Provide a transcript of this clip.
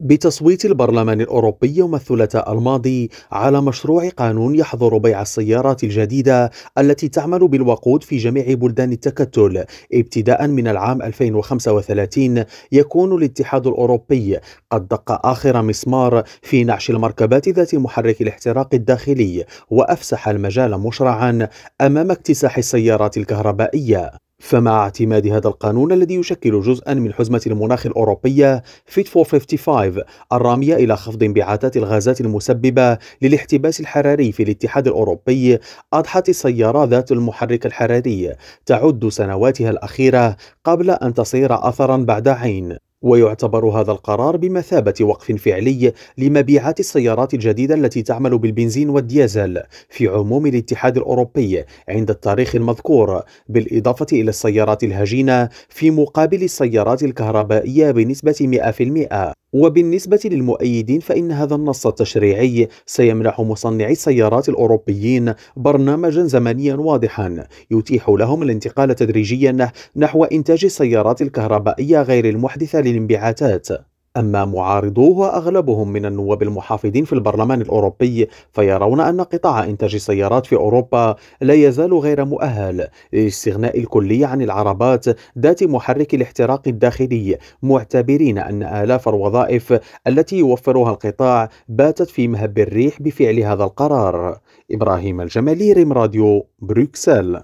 بتصويت البرلمان الأوروبي يوم الثلاثاء الماضي على مشروع قانون يحظر بيع السيارات الجديدة التي تعمل بالوقود في جميع بلدان التكتل. ابتداء من العام 2035 يكون الاتحاد الأوروبي قد دق آخر مسمار في نعش المركبات ذات محرك الاحتراق الداخلي وأفسح المجال مشرعا أمام اكتساح السيارات الكهربائية. فمع اعتماد هذا القانون الذي يشكل جزءا من حزمة المناخ الأوروبية Fit for 55 الرامية إلى خفض انبعاثات الغازات المسببة للاحتباس الحراري في الاتحاد الأوروبي أضحت السيارة ذات المحرك الحراري تعد سنواتها الأخيرة قبل أن تصير أثرا بعد عين ويعتبر هذا القرار بمثابة وقف فعلي لمبيعات السيارات الجديدة التي تعمل بالبنزين والديزل في عموم الاتحاد الأوروبي عند التاريخ المذكور بالإضافة إلى السيارات الهجينة في مقابل السيارات الكهربائية بنسبة 100% وبالنسبة للمؤيدين فإن هذا النص التشريعي سيمنح مصنعي السيارات الأوروبيين برنامجا زمنيا واضحا يتيح لهم الانتقال تدريجيا نحو إنتاج السيارات الكهربائية غير المحدثة للانبعاثات. أما معارضوه وأغلبهم من النواب المحافظين في البرلمان الأوروبي فيرون أن قطاع إنتاج السيارات في أوروبا لا يزال غير مؤهل للاستغناء الكلي عن العربات ذات محرك الاحتراق الداخلي معتبرين أن آلاف الوظائف التي يوفرها القطاع باتت في مهب الريح بفعل هذا القرار. إبراهيم الجمالي ريم راديو بروكسل.